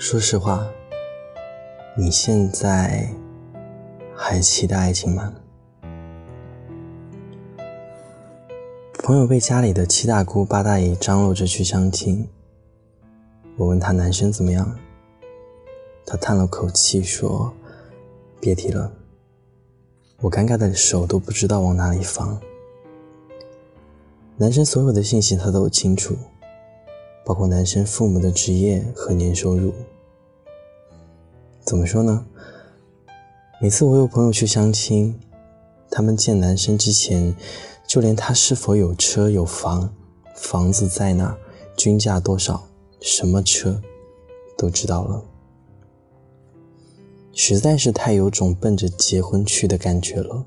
说实话，你现在还期待爱情吗？朋友被家里的七大姑八大姨张罗着去相亲，我问他男生怎么样，他叹了口气说：“别提了。”我尴尬的手都不知道往哪里放。男生所有的信息他都清楚。包括男生父母的职业和年收入，怎么说呢？每次我有朋友去相亲，他们见男生之前，就连他是否有车有房，房子在哪，均价多少，什么车，都知道了，实在是太有种奔着结婚去的感觉了。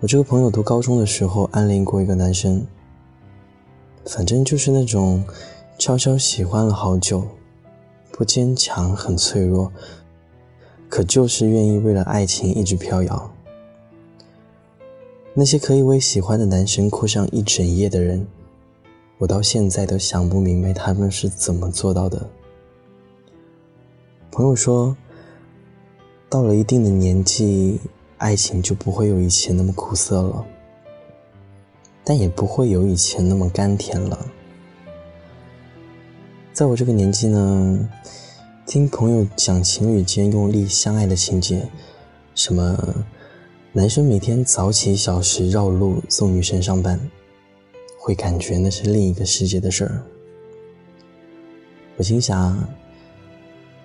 我这个朋友读高中的时候暗恋过一个男生。反正就是那种悄悄喜欢了好久，不坚强，很脆弱，可就是愿意为了爱情一直飘摇。那些可以为喜欢的男生哭上一整夜的人，我到现在都想不明白他们是怎么做到的。朋友说，到了一定的年纪，爱情就不会有以前那么苦涩了。但也不会有以前那么甘甜了。在我这个年纪呢，听朋友讲情侣间用力相爱的情节，什么男生每天早起一小时绕路送女生上班，会感觉那是另一个世界的事儿。我心想，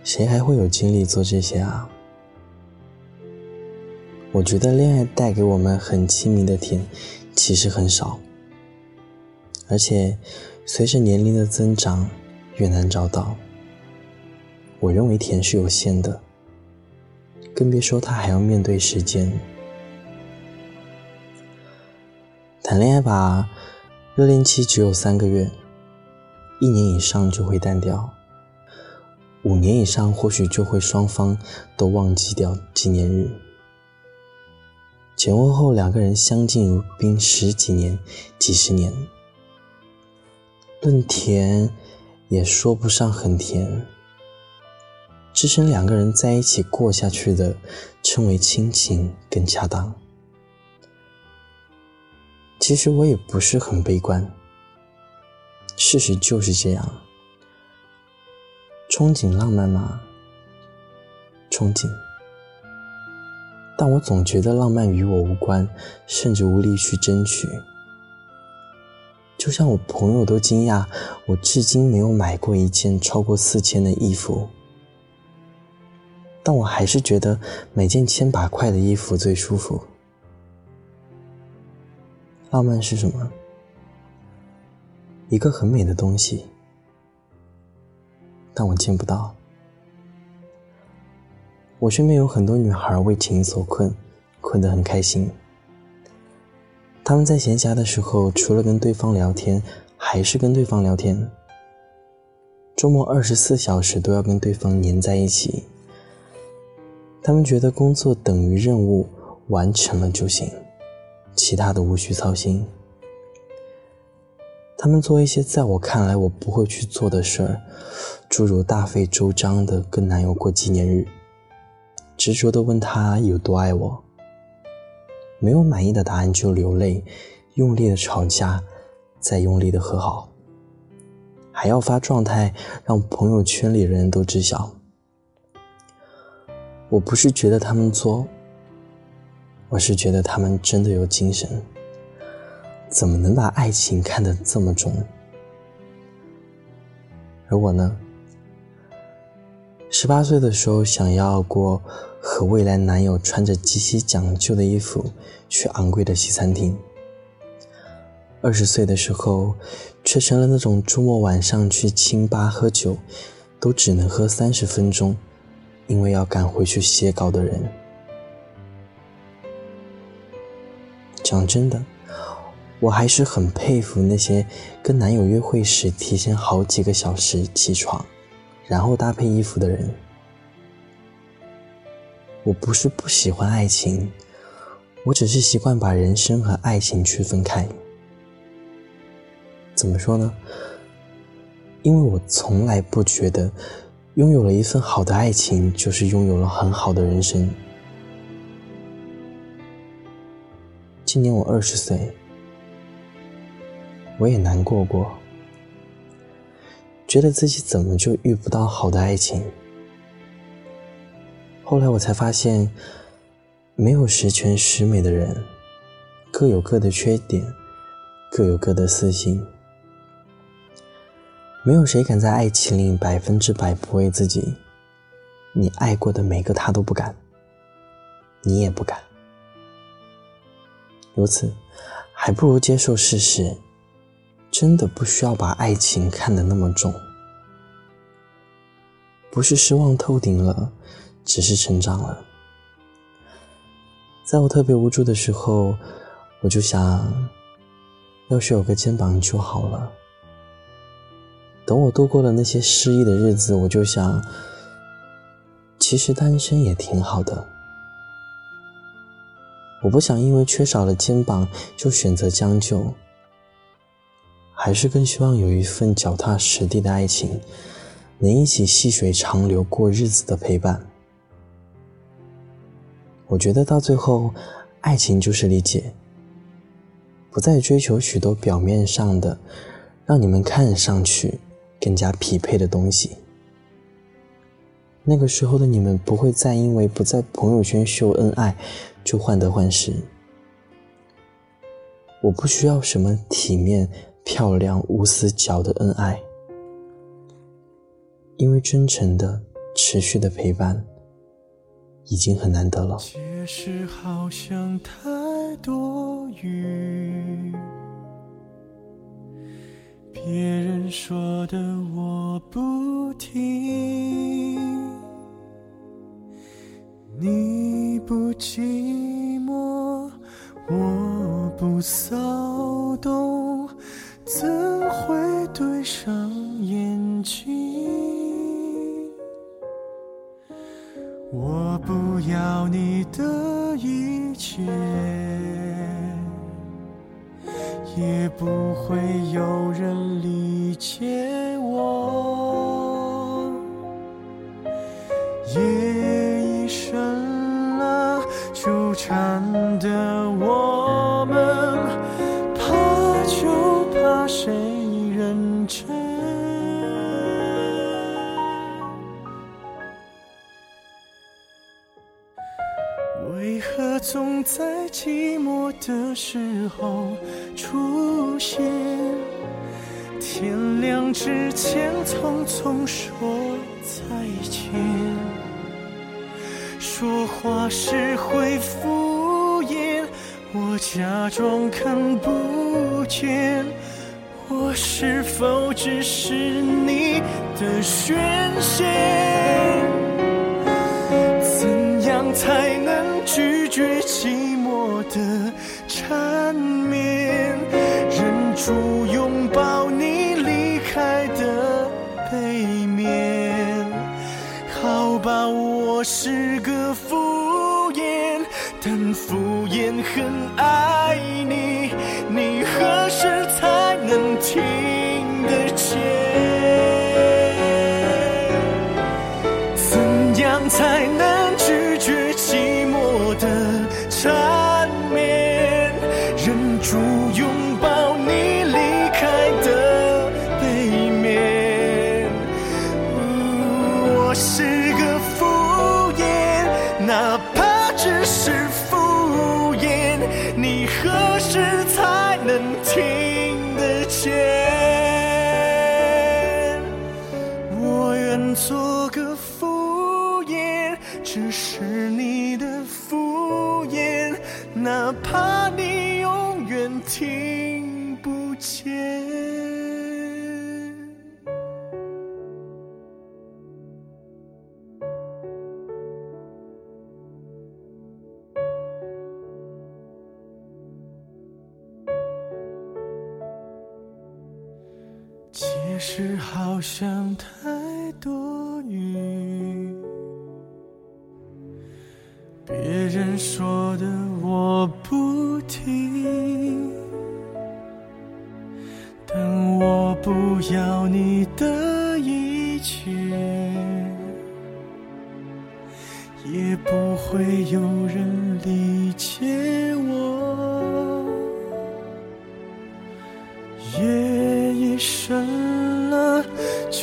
谁还会有精力做这些啊？我觉得恋爱带给我们很亲密的甜。其实很少，而且随着年龄的增长，越难找到。我认为甜是有限的，更别说他还要面对时间。谈恋爱吧，热恋期只有三个月，一年以上就会淡掉，五年以上或许就会双方都忘记掉纪念日。结婚后，两个人相敬如宾十几年、几十年，论甜也说不上很甜。支撑两个人在一起过下去的，称为亲情更恰当。其实我也不是很悲观，事实就是这样。憧憬浪漫吗？憧憬。但我总觉得浪漫与我无关，甚至无力去争取。就像我朋友都惊讶，我至今没有买过一件超过四千的衣服，但我还是觉得每件千把块的衣服最舒服。浪漫是什么？一个很美的东西，但我见不到。我身边有很多女孩为情所困，困得很开心。他们在闲暇的时候，除了跟对方聊天，还是跟对方聊天。周末二十四小时都要跟对方黏在一起。他们觉得工作等于任务完成了就行，其他的无需操心。他们做一些在我看来我不会去做的事儿，诸如大费周章的跟男友过纪念日。执着的问他有多爱我，没有满意的答案就流泪，用力的吵架，再用力的和好，还要发状态让朋友圈里人都知晓。我不是觉得他们作，我是觉得他们真的有精神。怎么能把爱情看得这么重？而我呢？十八岁的时候，想要过和未来男友穿着极其讲究的衣服去昂贵的西餐厅。二十岁的时候，却成了那种周末晚上去清吧喝酒，都只能喝三十分钟，因为要赶回去写稿的人。讲真的，我还是很佩服那些跟男友约会时提前好几个小时起床。然后搭配衣服的人，我不是不喜欢爱情，我只是习惯把人生和爱情区分开。怎么说呢？因为我从来不觉得拥有了一份好的爱情就是拥有了很好的人生。今年我二十岁，我也难过过，觉得自己怎么就遇不到好的爱情。后来我才发现，没有十全十美的人，各有各的缺点，各有各的私心。没有谁敢在爱情里百分之百不为自己，你爱过的每个他都不敢，你也不敢。如此，还不如接受事实，真的不需要把爱情看得那么重，不是失望透顶了。只是成长了。在我特别无助的时候，我就想，要是有个肩膀就好了。等我度过了那些失意的日子，我就想，其实单身也挺好的。我不想因为缺少了肩膀就选择将就，还是更希望有一份脚踏实地的爱情，能一起细水长流过日子的陪伴。我觉得到最后，爱情就是理解，不再追求许多表面上的，让你们看上去更加匹配的东西。那个时候的你们不会再因为不在朋友圈秀恩爱就患得患失。我不需要什么体面、漂亮、无死角的恩爱，因为真诚的、持续的陪伴。已经很难得了。解释好像太多余，别人说的我不听。我不要你的一切，也不会有人理解我。夜已深了，纠缠的我们，寂寞的时候出现？天亮之前匆匆说再见，说话时会敷衍，我假装看不见。我是否只是你的宣泄？但敷衍很爱你，你何时才能听得见？怎样才能？是好像太多余。别人说的我不听，但我不要你的一切，也不会有人理解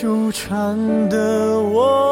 纠缠的我。